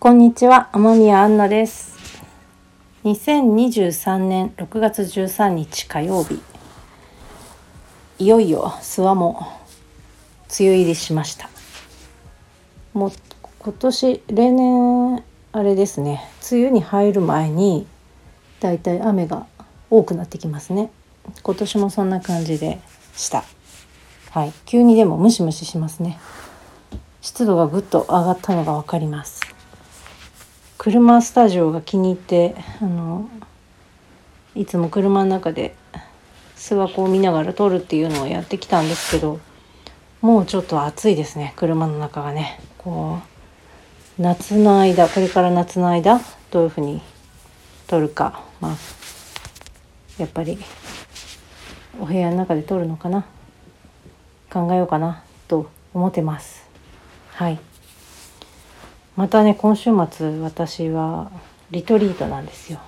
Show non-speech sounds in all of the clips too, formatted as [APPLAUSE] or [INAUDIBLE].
こんにちは、天宮アンナです。2023年6月13日火曜日。いよいよ諏訪も梅雨入りしました。もう今年例年あれですね、梅雨に入る前にだいたい雨が多くなってきますね。今年もそんな感じでした。はい、急にでもムシムシしますね。湿度がぐっと上がったのがわかります。車スタジオが気に入ってあのいつも車の中で諏訪湖を見ながら撮るっていうのをやってきたんですけどもうちょっと暑いですね車の中がねこう夏の間これから夏の間どういうふうに撮るかまあやっぱりお部屋の中で撮るのかな？考えようかなと思ってます。はい。またね今週末私はリトリートなんですよ。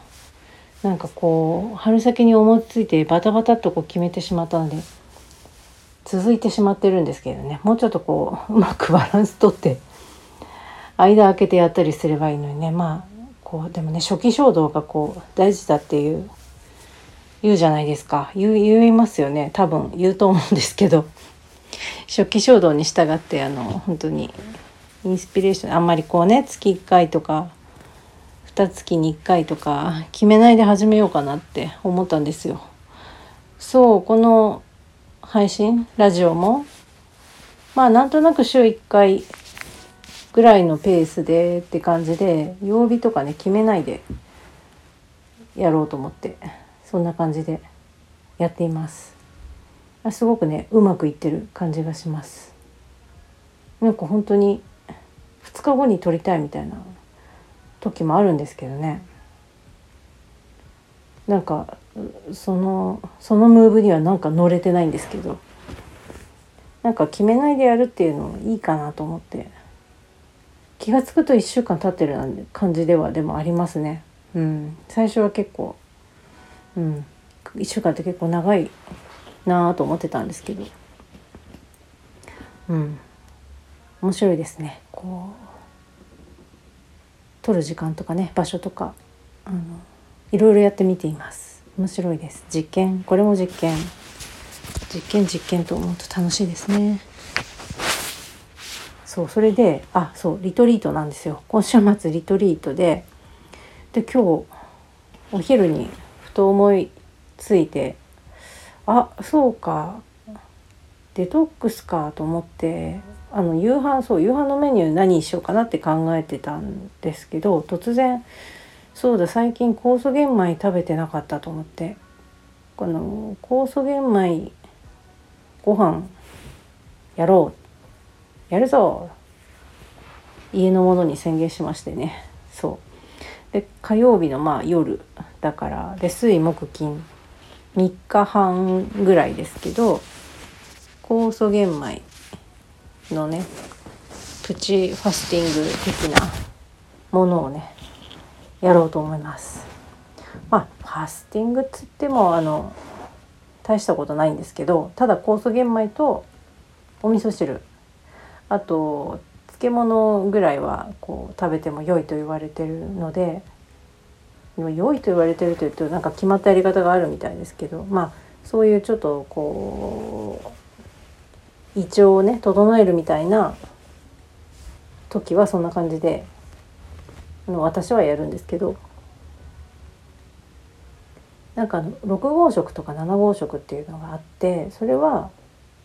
なんかこう春先に思いついてバタバタっとこう決めてしまったので続いてしまってるんですけどね。もうちょっとこううまくバランスとって間空けてやったりすればいいのにね。まあこうでもね初期衝動がこう大事だっていう言うじゃないですか。言言いますよね。多分言うと思うんですけど。[LAUGHS] 初期衝動に従ってあの本当にインスピレーションあんまりこうね月1回とか2月に1回とか決めないで始めようかなって思ったんですよ。そうこの配信ラジオもまあなんとなく週1回ぐらいのペースでって感じで曜日とかね決めないでやろうと思って。そんな感じでやっています。すごくねうまくいってる感じがします。なんか本当に2日後に撮りたいみたいな時もあるんですけどね。なんかそのそのムーブにはなんか乗れてないんですけど。なんか決めないでやるっていうのいいかなと思って。気が付くと1週間経ってる感じではでもありますね。うん。最初は結構うん。1週間って結構長いなあと思ってたんですけど。うん。面白いですね。こう撮る時間とかね場所とかあのいろいろやってみています。面白いです。実験。これも実験。実験実験と思うと楽しいですね。そうそれであそうリトリートなんですよ。今週末リトリートで。で今日お昼にと思いついてあそうかデトックスかと思ってあの夕飯そう夕飯のメニュー何にしようかなって考えてたんですけど突然そうだ最近酵素玄米食べてなかったと思ってこの酵素玄米ご飯やろうやるぞ家の者に宣言しましてね。そう。で火曜日のまあ夜だからで水木金3日半ぐらいですけど酵素玄米のねプチファスティング的なものをねやろうと思います。まあファスティングっつってもあの大したことないんですけどただ酵素玄米とお味噌汁あと漬物ぐらいはこう食べても良いと言われてるので良いと言われてるというとなんか決まったやり方があるみたいですけどまあそういうちょっとこう胃腸をね整えるみたいな時はそんな感じで私はやるんですけどなんか6号食とか7号食っていうのがあってそれは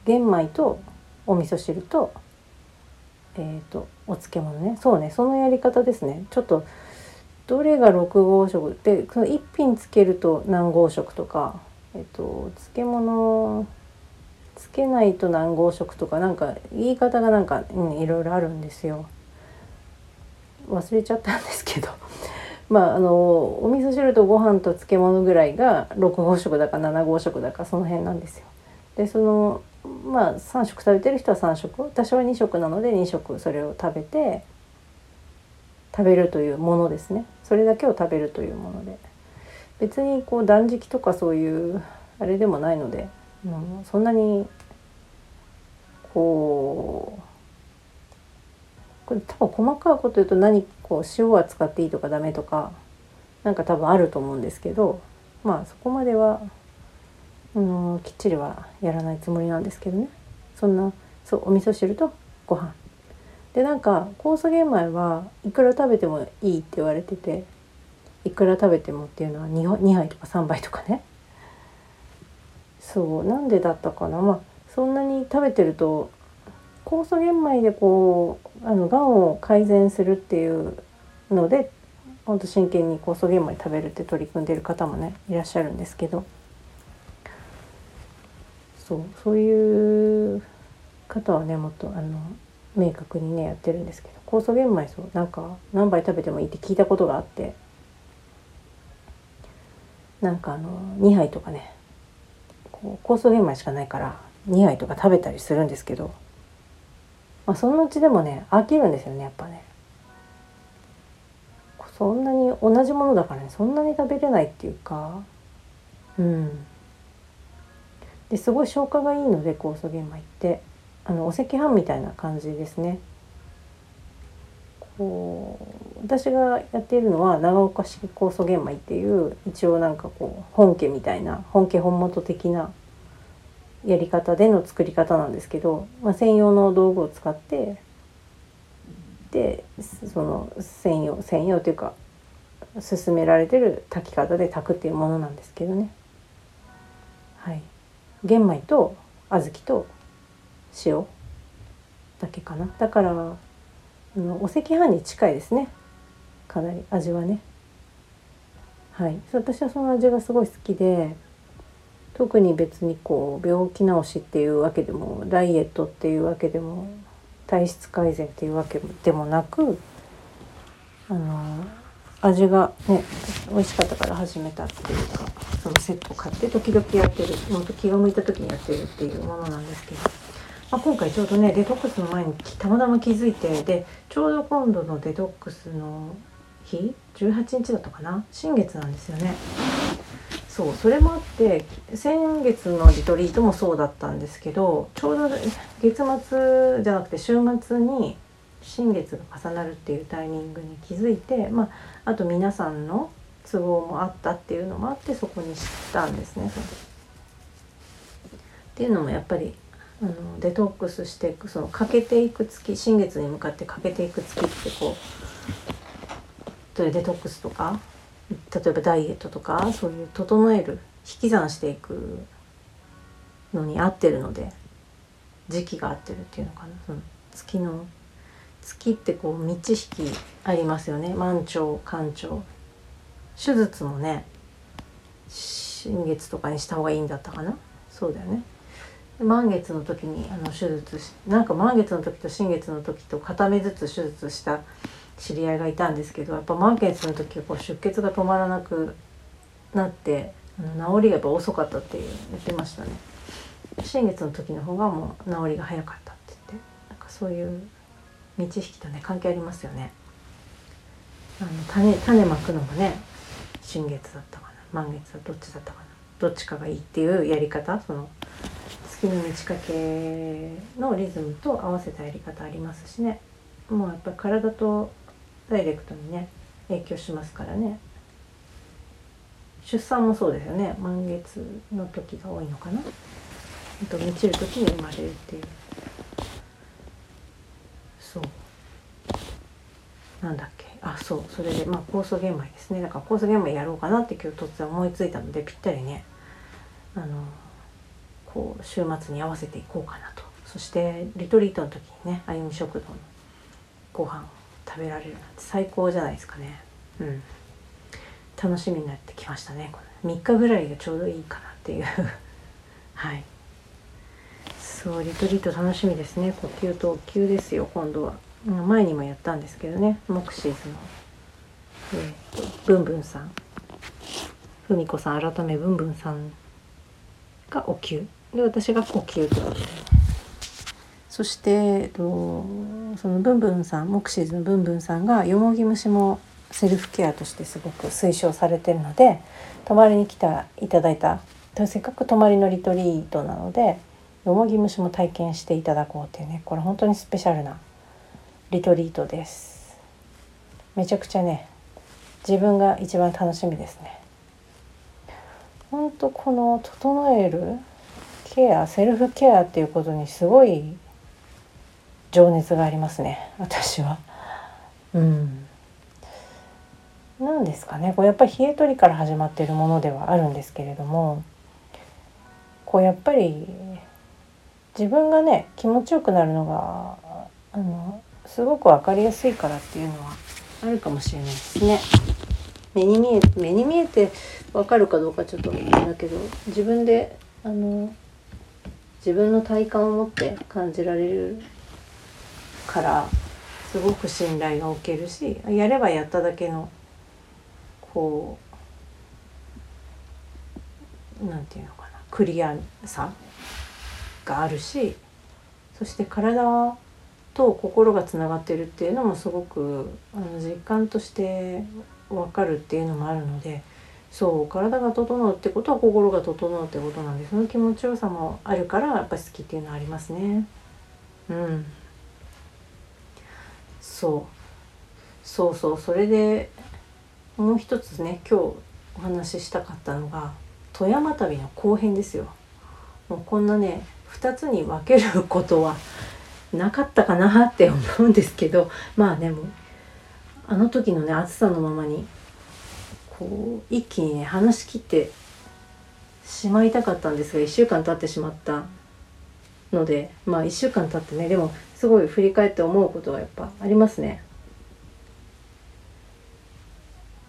玄米とお味噌汁と,、えーと、お漬物ねそうねそのやり方ですねちょっとどれが6号食でその1品つけると何号食とか、えーと、漬物つけないと何号食とかなんか言い方がなんか、うん、いろいろあるんですよ。忘れちゃったんですけど [LAUGHS] まああのお味噌汁とご飯と漬物ぐらいが6合食だか7合食だかその辺なんですよ。でそのまあ3食食べてる人は3食。私は2食なので2食それを食べて食べるというものですね。それだけを食べるというもので。別にこう断食とかそういうあれでもないのでうん、そんなにこうこれ多分細かいこと言うと何こう塩は使っていいとかダメとかなんか多分あると思うんですけどまあそこまではあのきっちりはやらないつもりなんですけどね。そんなそうお味噌汁とご飯。でなんか酵素玄米はいくら食べてもいいって言われてていくら食べてもっていうのは 2, 2杯とか3杯とかね。そうなんでだったかな。まあそんなに食べてると酵素玄米でこうあのがんを改善するっていうので本当真剣に酵素玄米食べるって取り組んでる方もねいらっしゃるんですけど。そうそういう方はねもっとあの明確にねやってるんですけど酵素玄米そうなんか何杯食べてもいいって聞いたことがあってなんかあの2杯とかねこう酵素玄米しかないから2杯とか食べたりするんですけど、まあ、そのうちでもね飽きるんですよねやっぱね。そんなに同じものだからねそんなに食べれないっていうかうんですごい消化がいいので酵素玄米ってあのお赤飯みたいな感じですね。こう私がやっているのは長岡式酵素玄米っていう一応なんかこう本家みたいな本家本元的なやり方での作り方なんですけど、まあ、専用の道具を使ってでその専用専用というか勧められてる炊き方で炊くっていうものなんですけどね。玄米と小豆と塩だけかな。だからあのお赤飯に近いですね。かなり味はね。はい。私はその味がすごい好きで特に別にこう病気治しっていうわけでもダイエットっていうわけでも体質改善っていうわけでもなくあの味がね美味しかったから始めたっていうかそのセットを買って時々やってる。本当気が向いた時にやってるっていうものなんですけど、まあ、今回ちょうどねデトックスの前にたまたま気づいてでちょうど今度のデトックスの日18日だったかな？新月なんですよね。そうそれもあって先月のリトリートもそうだったんですけどちょうど月末じゃなくて週末に新月が重なるっていうタイミングに気づいて、まあ、あと皆さんの都合もあったっていうのもあってそこに知ったんですね。っていうのもやっぱりあのデトックスしていくその欠けていく月新月に向かって欠けていく月ってこうデトックスとか例えばダイエットとかそういう整える引き算していくのに合ってるので時期が合ってるっていうのかなその月の月ってこう満ち引きありますよね。満潮干潮。手術もね新月とかにした方がいいんだったかな。そうだよね。満月の時にあの手術しなんか満月の時と新月の時と片目ずつ手術した知り合いがいたんですけどやっぱ満月の時はこう出血が止まらなくなってあの治りがやっぱ遅かったって言ってましたね。新月の時の方がもう治りが早かったって言ってなんかそういう道引きとね関係ありますよね。あの種種まくのもね新月だったかな。満月はどっちだったかな。どっちかがいいっていうやり方その月の満ち欠けのリズムと合わせたやり方ありますしね。もうやっぱり体とダイレクトにね影響しますからね。出産もそうですよね。満月の時が多いのかな。と満ちる時に生まれるっていう。なんだっけ？あそうそれでまあ酵素玄米ですね。だから酵素玄米やろうかなって今日突然思いついたのでぴったりね。あのこう週末に合わせていこうかなと。そしてリトリートの時にねあゆみ食堂のご飯を食べられるなんて最高じゃないですかね。うん。楽しみになってきましたねこの3日ぐらいがちょうどいいかなっていう。[LAUGHS] はい。そうリトリート楽しみですね。呼吸と呼吸ですよ今度は。前にもやったんですけどねモクシーズの、えー、ブンブンさん。ふみこさん改めブンブンさんがお灸。で私が呼吸とそして、えっと、そのブンブンさんモクシーズのブンブンさんがよもぎ虫もセルフケアとしてすごく推奨されてるので泊まりに来たいただいたせっかく泊まりのリトリートなのでよもぎ蒸しも体験していただこうっていうねこれ本当にスペシャルなリトリートです。めちゃくちゃね自分が一番楽しみですね。ほんとこの整えるケアセルフケアっていうことにすごい情熱がありますね。私は。うん。何ですかね。こうやっぱり冷え取りから始まっているものではあるんですけれどもこうやっぱり自分がね気持ちよくなるのがあのすごく分かりやすいからっていうのはあるかもしれないですね。目に見え目に見えて分かるかどうかちょっとあれだけど自分であの自分の体感を持って感じられるからすごく信頼がおけるしやればやっただけのこうなんていうのかなクリアさがあるしそして体はと心がつながってるっていうのもすごくあの実感として分かるっていうのもあるのでそう体が整うってことは心が整うってことなんでその気持ちよさもあるからやっぱり好きっていうのはありますね。うんそうそうそうそれでもう一つね今日お話ししたかったのが富山旅の後編ですよ。もうこんなね2つに分けることはなかったかなって思うんですけどまあでもあの時のね暑さのままにこう一気にね話し切ってしまいたかったんですが1週間経ってしまったのでまあ1週間経ってねでもすごい振り返って思うことはやっぱありますね。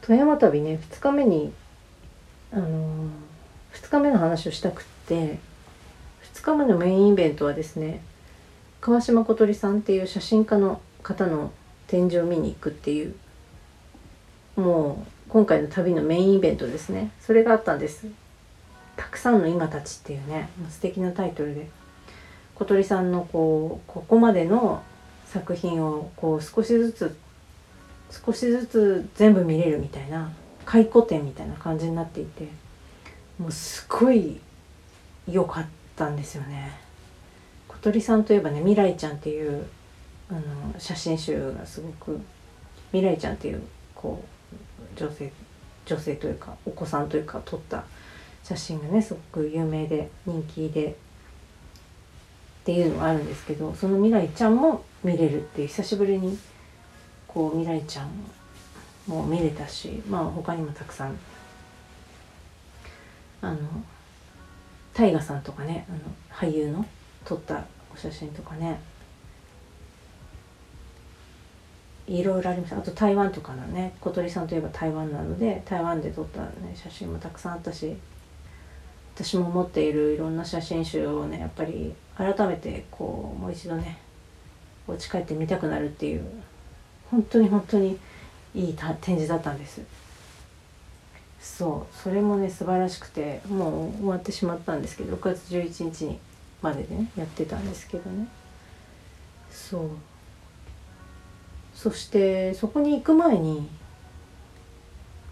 富山旅ね2日目にあのー、2日目の話をしたくって2日目のメインイベントはですね川島小鳥さんっていう写真家の方の展示を見に行くっていうもう今回の旅のメインイベントですね。それがあったんです「たくさんの今たち」っていうね素敵なタイトルで。小鳥さんのこうここまでの作品をこう少しずつ少しずつ全部見れるみたいな回顧展みたいな感じになっていてもうすごい良かったんですよね。鳥さんといえばね未来ちゃんっていうあの写真集がすごく未来ちゃんっていうこう女性女性というかお子さんというか撮った写真がねすごく有名で人気でっていうのがあるんですけどその未来ちゃんも見れるっていう久しぶりにこう未来ちゃんも見れたしまあ他にもたくさんあの大河さんとかねあの俳優の撮ったお写真とかね。いろいろありました。あと台湾とかのね小鳥さんといえば台湾なので台湾で撮った、ね、写真もたくさんあったし私も持っているいろんな写真集をねやっぱり改めてこうもう一度ねお家帰って見たくなるっていう本当に本当にいい展示だったんです。そうそれもね素晴らしくてもう終わってしまったんですけど6月11日に。までねやってたんですけどね。そう。そしてそこに行く前に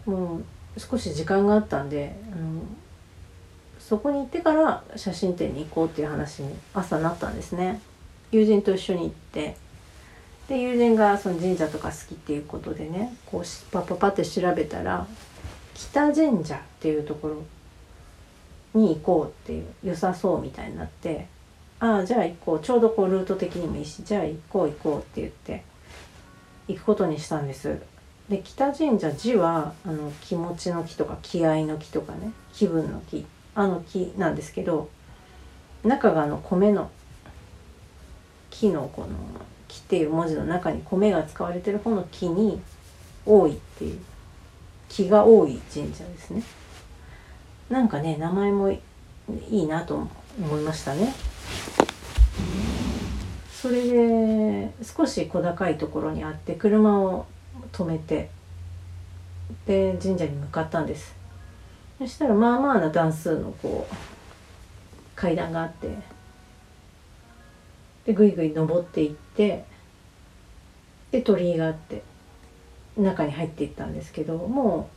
もう少し時間があったんであのそこに行ってから写真展に行こうっていう話に朝なったんですね。友人と一緒に行ってで友人がその神社とか好きっていうことでねこうパッパパって調べたら北神社っていうところに行こうっていう良さそうみたいになってああじゃあ行こうちょうどこうルート的にもいいしじゃあ行こう行こうって言って行くことにしたんです。で北神社字はあの気持ちの木とか気合の木とかね気分の木あの木なんですけど中があの米の木のこの木っていう文字の中に米が使われてる方の木に多いっていう木が多い神社ですねなんかね名前もいいなと思いましたね。それで少し小高いところにあって車を止めてで神社に向かったんです。そしたらまあまあな段数のこう階段があってでぐいぐい登っていってで鳥居があって中に入っていったんですけども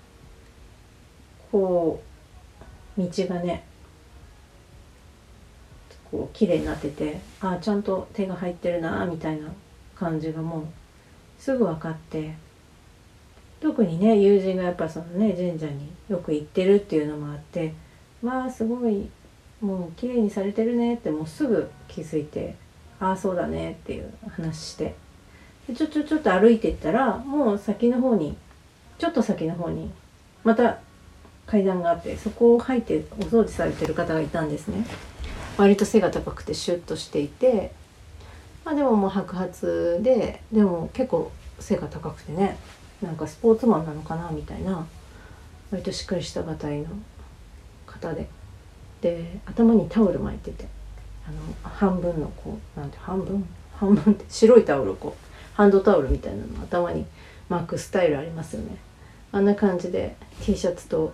うこう道がねこう綺麗になっててああちゃんと手が入ってるなみたいな感じがもうすぐ分かって特にね友人がやっぱそのね神社によく行ってるっていうのもあってまあすごいもう綺麗にされてるねってもうすぐ気づいてああそうだねっていう話してでちょちょちょっと歩いてったらもう先の方にちょっと先の方にまた階段があってそこを入ってお掃除されてる方がいたんですね。割と背が高くてシュッとしていてまあでももう白髪ででも結構背が高くてねなんかスポーツマンなのかなみたいな割としっかりしたがたいの方で。で頭にタオル巻いててあの半分のこうなんて半分？半分って白いタオルをこうハンドタオルみたいなの頭に巻くスタイルありますよね。あんな感じで T シャツと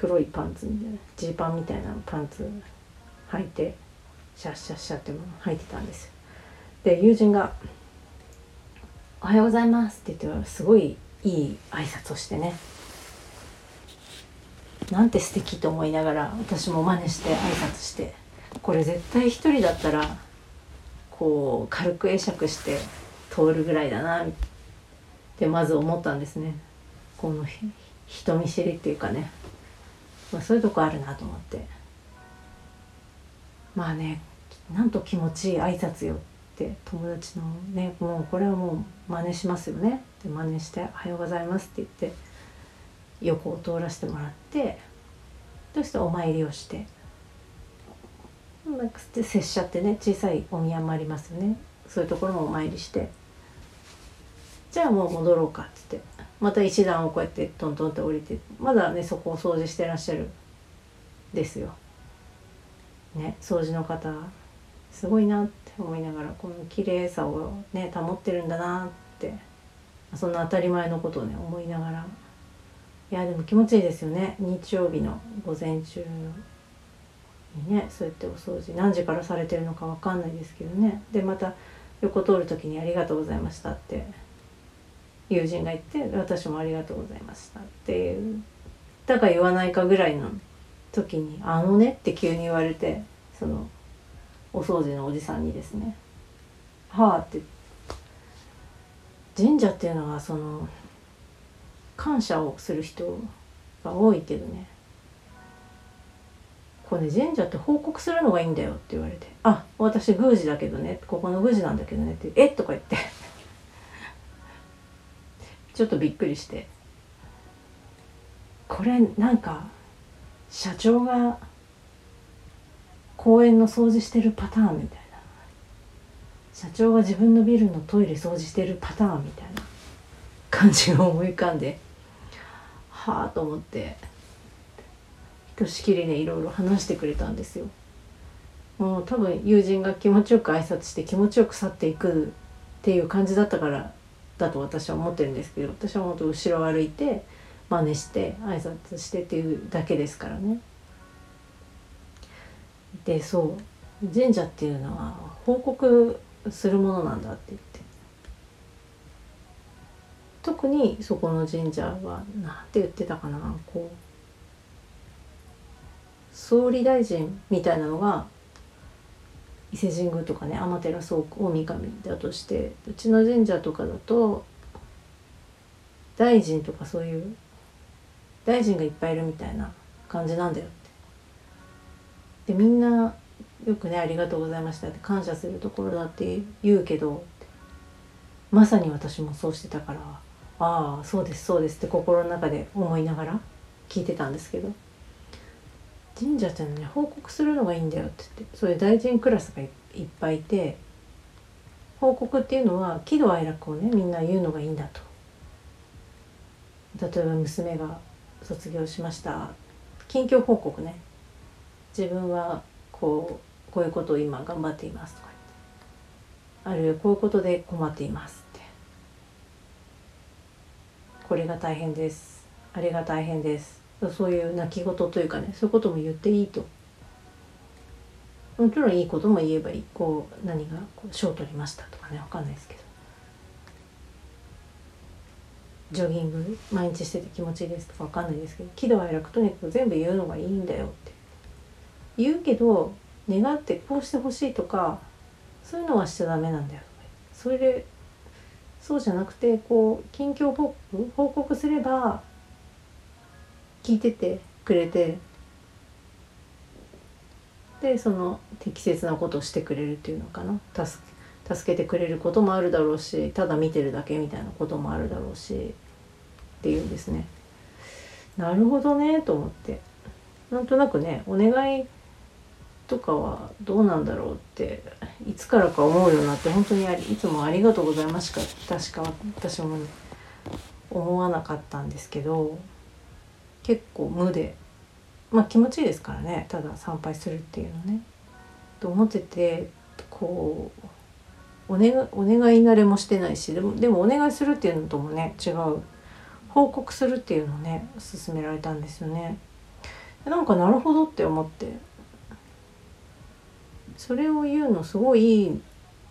黒いパンツみたいなジーパンみたいなパンツ履いてシャッシャッシャっても履いてたんですよ。で友人が「おはようございます」って言ってすごいいい挨拶をしてねなんて素敵と思いながら私も真似して挨拶してこれ絶対一人だったらこう軽く会釈して通るぐらいだなってまず思ったんですね。この人見知りっていうかね、まあ、そういうとこあるなと思って。まあねなんと気持ちいい挨拶よって友達のねもうこれはもう真似しますよね。で真似して「おはようございます」って言って横を通らせてもらってそしてお参りをして拙者ってね小さいお宮もありますよね。そういうところもお参りして。じゃあもう戻ろうかっつって。また石段をこうやってトントンって降りてまだねそこを掃除してらっしゃるですよ。ね掃除の方すごいなって思いながらこの綺麗さをね保ってるんだなってそんな当たり前のことをね思いながら。いやでも気持ちいいですよね。日曜日の午前中にねそうやってお掃除何時からされてるのか分かんないですけどね。でまた横通る時に「ありがとうございました」って友人が言って私も「ありがとうございました」っていうだか言わないかぐらいの時に「あのね」って急に言われてそのお掃除のおじさんにですね「はあ」って神社っていうのはその感謝をする人が多いけどねこれ、神社って報告するのがいいんだよって言われて「あ私宮司だけどねここの宮司なんだけどね」って「えっ?」とか言ってちょっとびっくりして。これなんか社長が公園の掃除してるパターンみたいな。社長が自分のビルのトイレ掃除してるパターンみたいな。感じが思い浮かんで。はあと思って。ひとしきりねいろいろ話してくれたんですよ。もう多分友人が気持ちよく挨拶して気持ちよく去っていくっていう感じだったからだと私は思ってるんですけど私は本当後ろを歩いて真似して挨拶してっていうだけですからね。でそう。神社っていうのは報告するものなんだって言って。特にそこの神社は何て言ってたかなこう。総理大臣みたいなのが伊勢神宮とかね天照大神だとしてうちの神社とかだと大臣とかそういう大臣がいっぱいいるみたいな感じなんだよって。でみんなよくね「ありがとうございました」って感謝するところだって言うけどまさに私もそうしてたから「ああそうですそうです」って心の中で思いながら聞いてたんですけど。神社ってのね報告するのがいいんだよって言ってそういう大臣クラスがいっぱいいて報告っていうのは喜怒哀楽をねみんな言うのがいいんだと。例えば娘が卒業しました。近況報告ね。自分はこうこういうことを今頑張っていますとかあるいはこういうことで困っていますって。これが大変です。あれが大変です。そういう泣き言というかねそういうことも言っていいと。もちろんいいことも言えばいい。こう何がこう賞を取りましたとかね分かんないですけど。ジョギング毎日してて気持ちいいですとか分かんないですけど。喜怒哀楽とにかく全部言うのがいいんだよって。言うけど願ってこうしてほしいとかそういうのはしちゃダメなんだよそれでそうじゃなくてこう近況報告報告すれば聞いててくれてでその適切なことをしてくれるっていうのかな助助けてくれることもあるだろうしただ見てるだけみたいなこともあるだろうしっていうんですね。なるほどねと思ってなんとなくねお願いとかはどうなんだろうっていつからか思うようになって本当にありいつもありがとうございますしか確か私も、思わなかったんですけど結構無でまあ気持ちいいですからねただ参拝するっていうのね。と思っててこうお願いお願い慣れもしてないしでもでもお願いするっていうのともね違う報告するっていうのをね勧められたんですよね。なんかなるほどって思ってそれを言うのすごいい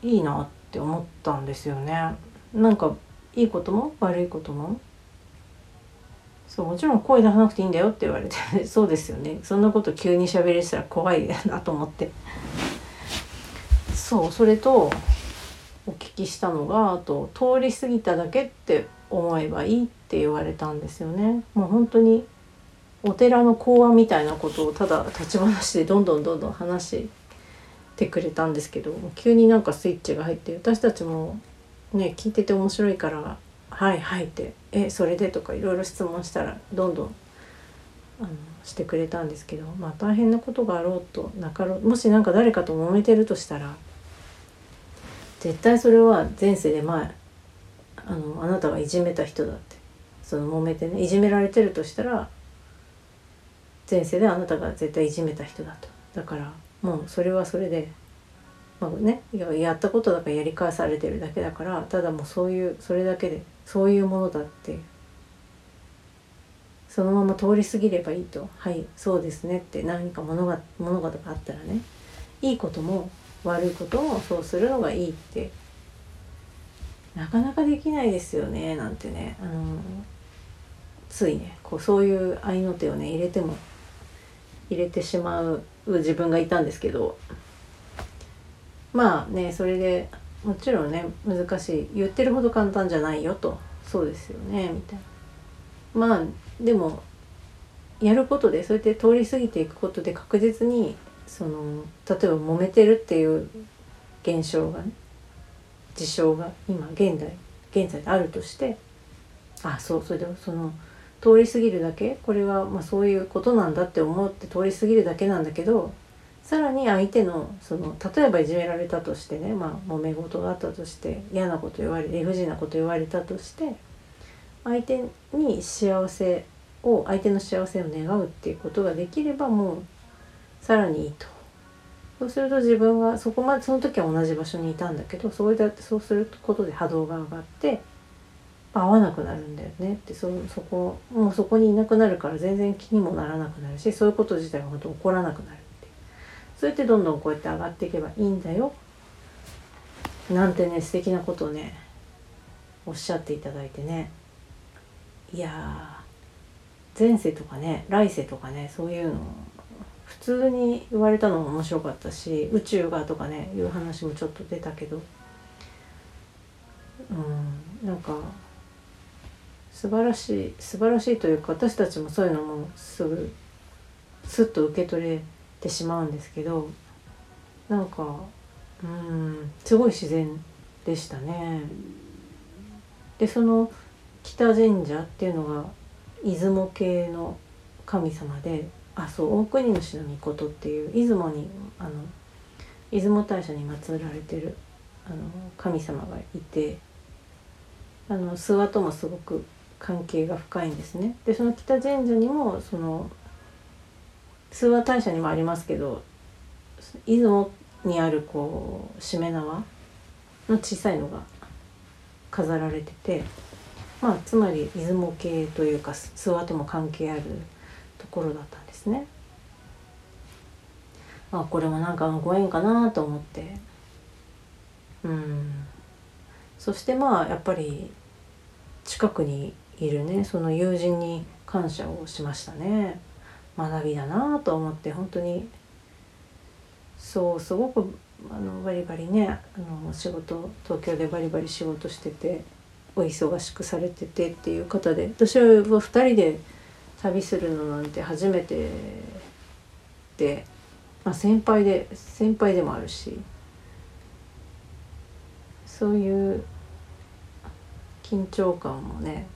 いいいなって思ったんですよね。なんかいいことも悪いこともそうもちろん声出さなくていいんだよって言われて [LAUGHS] そうですよね。そんなこと急に喋りしたら怖いなと思って。そうそれとお聞きしたのがあと通り過ぎただけって思えばいいって言われたんですよね。もう本当にお寺の講話みたいなことをただ立ち話でどんどんどんどん話してくれたんですけど急になんかスイッチが入って私たちもね聞いてて面白いから「はいはい」って「えそれで?」とかいろいろ質問したらどんどんあのしてくれたんですけどまあ大変なことがあろうとなかろうもし何か誰かと揉めてるとしたら絶対それは前世で前あのあなたがいじめた人だってその揉めてねいじめられてるとしたら前世であなたが絶対いじめた人だとだからもうそれはそれで、まあね、やったことだからやり返されてるだけだからただもうそういうそれだけでそういうものだって。そのまま通り過ぎればいいと「はいそうですね」って。何か物が物事があったらね。いいことも悪いこともそうするのがいいって。なかなかできないですよね。なんてね。あのついね。こうそういう合いの手をね入れても入れてしまう自分がいたんですけど。まあねそれでもちろんね難しい。言ってるほど簡単じゃないよと。そうですよね。みたいな。まあでもやることでそうやって通り過ぎていくことで確実にその例えば揉めてるっていう現象がね事象が今現代現在であるとしてあそうそれでその通り過ぎるだけ？これはまあそういうことなんだって思って通り過ぎるだけなんだけどさらに相手のその例えばいじめられたとしてねまあ揉め事があったとして嫌なこと言われ理不尽なこと言われたとして相手に幸せを相手の幸せを願うっていうことができればもうさらにいいと。そうすると自分がそこまでその時は同じ場所にいたんだけどそうだそうすることで波動が上がって合わなくなるんだよねってそそこもうそこにいなくなるから全然気にもならなくなるしそういうこと自体が本当起こらなくなるそうやってどんどんこうやって上がっていけばいいんだよ。なんてね素敵なことをねおっしゃっていただいてね。いや前世とかね来世とかねそういうの普通に言われたのも面白かったし宇宙がとかねいう話もちょっと出たけど。うんなんか素晴らしい素晴らしいというか私たちもそういうのもすぐスッと受け取れてしまうんですけどなんかうんすごい自然でしたね。でその北神社っていうのが出雲系の神様であそう大国主の御事っていう出雲にあの出雲大社に祀られてるあの神様がいてあの諏訪ともすごく関係が深いんですね。でその北神社にもその通話大社にもありますけど出雲にあるこうしめ縄の小さいのが飾られててまあつまり出雲系というか諏訪とも関係あるところだったんですね。あこれもなんかご縁かなと思って。うん。そしてまあやっぱり近くにいるねその友人に感謝をしましたね。学びだなと思って本当に。そうすごくあのバリバリねあの仕事東京でバリバリ仕事しててお忙しくされててっていう方で私は2人で旅するのなんて初めてで、まあ、先輩で先輩でもあるしそういう緊張感もね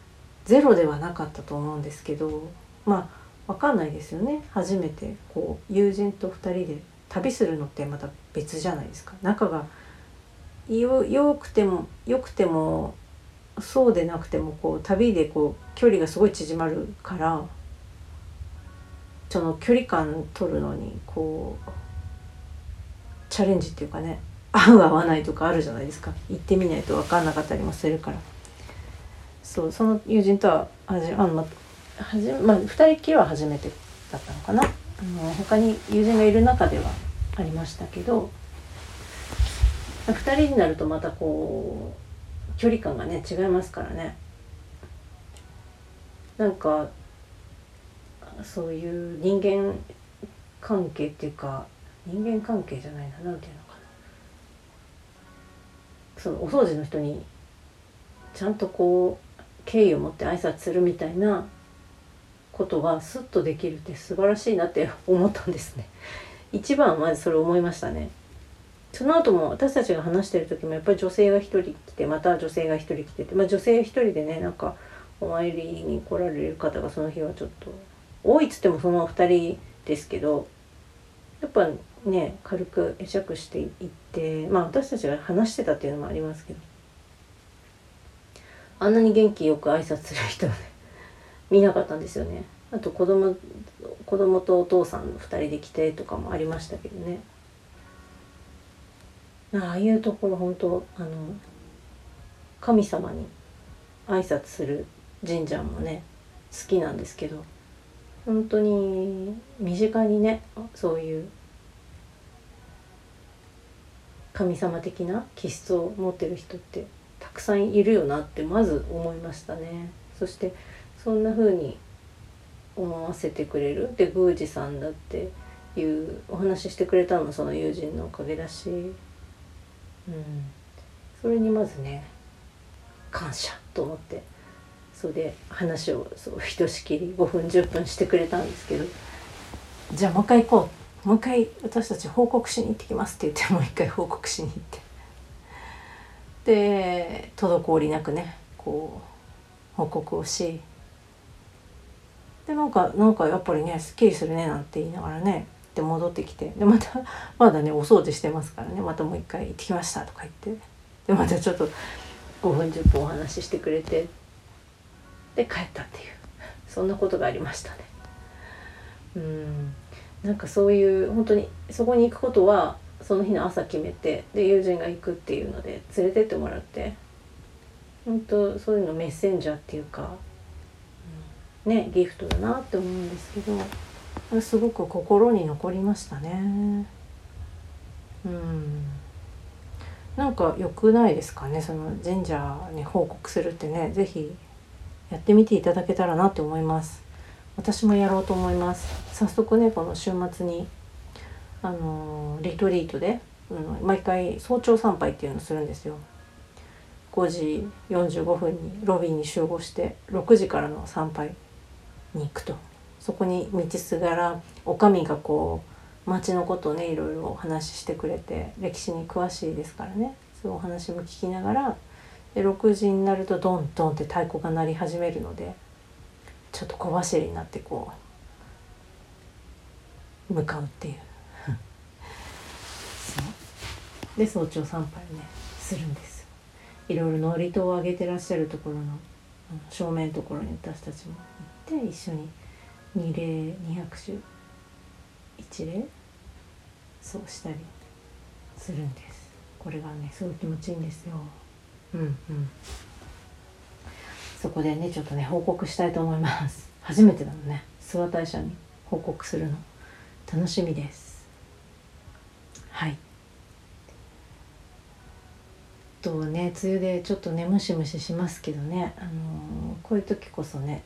ゼロではなかったと思うんですけどまあ分かんないですよね。初めてこう友人と2人で旅するのってまた別じゃないですか。仲がよくてもよくてもそうでなくてもこう旅でこう距離がすごい縮まるからその距離感取るのにこうチャレンジっていうかね合う合わないとかあるじゃないですか。行ってみないと分かんなかったりもするから。そうその友人とははじあの、まはじまあ、2人きりは初めてだったのかな。あの他に友人がいる中ではありましたけど2人になるとまたこう距離感がね違いますからね。なんかそういう人間関係っていうか人間関係じゃないな何ていうのかな。そのお掃除の人にちゃんとこう敬意を持って挨拶するみたいなことがスッとできるって素晴らしいなって思ったんですね。一番まずそれ思いましたね。その後も私たちが話してる時もやっぱり女性が一人来てまた女性が一人来てて、まあ、女性一人でねなんかお参りに来られる方がその日はちょっと多いっつってもその2人ですけどやっぱね軽く会釈していってまあ私たちが話してたっていうのもありますけどあんなに元気よく挨拶する人はね見なかったんですよね。あと子供子供とお父さん2人で来てとかもありましたけどね。ああいうところ本当あの神様に挨拶する神社もね好きなんですけど本当に身近にねそういう神様的な気質を持ってる人ってたくさんいるよなってまず思いましたね。そしてそんな風に思わせてくれる？で宮司さんだっていうお話ししてくれたの？もその友人のおかげだし、うん、それにまずね感謝と思って。それで話をそうひとしきり5分10分してくれたんですけど。じゃあもう一回行こう。もう一回私たち報告しに行ってきますって言ってもう一回報告しに行って。で滞りなくねこう報告をしでなんかなんかやっぱりねすっきりするねなんて言いながらねで戻ってきてでまた [LAUGHS] まだねお掃除してますからねまたもう一回行ってきましたとか言って。でまたちょっと5分10分お話ししてくれて。で帰ったっていう。そんなことがありましたね。うん。なんかそういう本当にそこに行くことはその日の朝決めてで友人が行くっていうので連れてってもらって。本当そういうのメッセンジャーっていうか、ねギフトだなって思うんですけどすごく心に残りましたね。うん。なんか良くないですかね？その神社に報告するってね。是非やってみていただけたらなって思います。私もやろうと思います。早速ねこの週末にあのリトリートで、うん、毎回早朝参拝っていうのをするんですよ。5時45分にロビーに集合して6時からの参拝。に行くと。そこに道すがらおかみがこう町のことをねいろいろお話ししてくれて歴史に詳しいですからね。そういうお話も聞きながらで6時になるとドンドンって太鼓が鳴り始めるのでちょっと小走りになってこう向かうっていう。で早朝参拝ねするんですいろいろ祝詞をあげてらっしゃるところの正面のところに私たちも行て一緒に二礼二拍手一礼そうしたりするんです。これがねすごい気持ちいいんですよ。うんうん。そこでねちょっとね報告したいと思います。初めてなのね。諏訪大社に報告するの。楽しみです。はい。とね梅雨でちょっとねムシムシしますけどね、あのー、こういう時こそね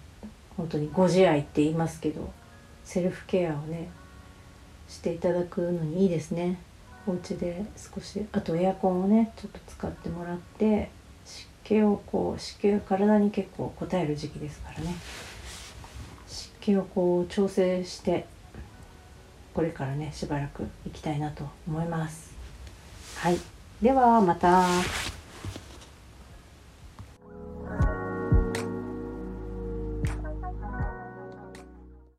本当にご自愛って言いますけどセルフケアをねしていただくのにいいですね。お家で少しあとエアコンをねちょっと使ってもらって湿気をこう湿気が体に結構応える時期ですからね。湿気をこう調整してこれからねしばらく行きたいなと思います。はい。ではまた。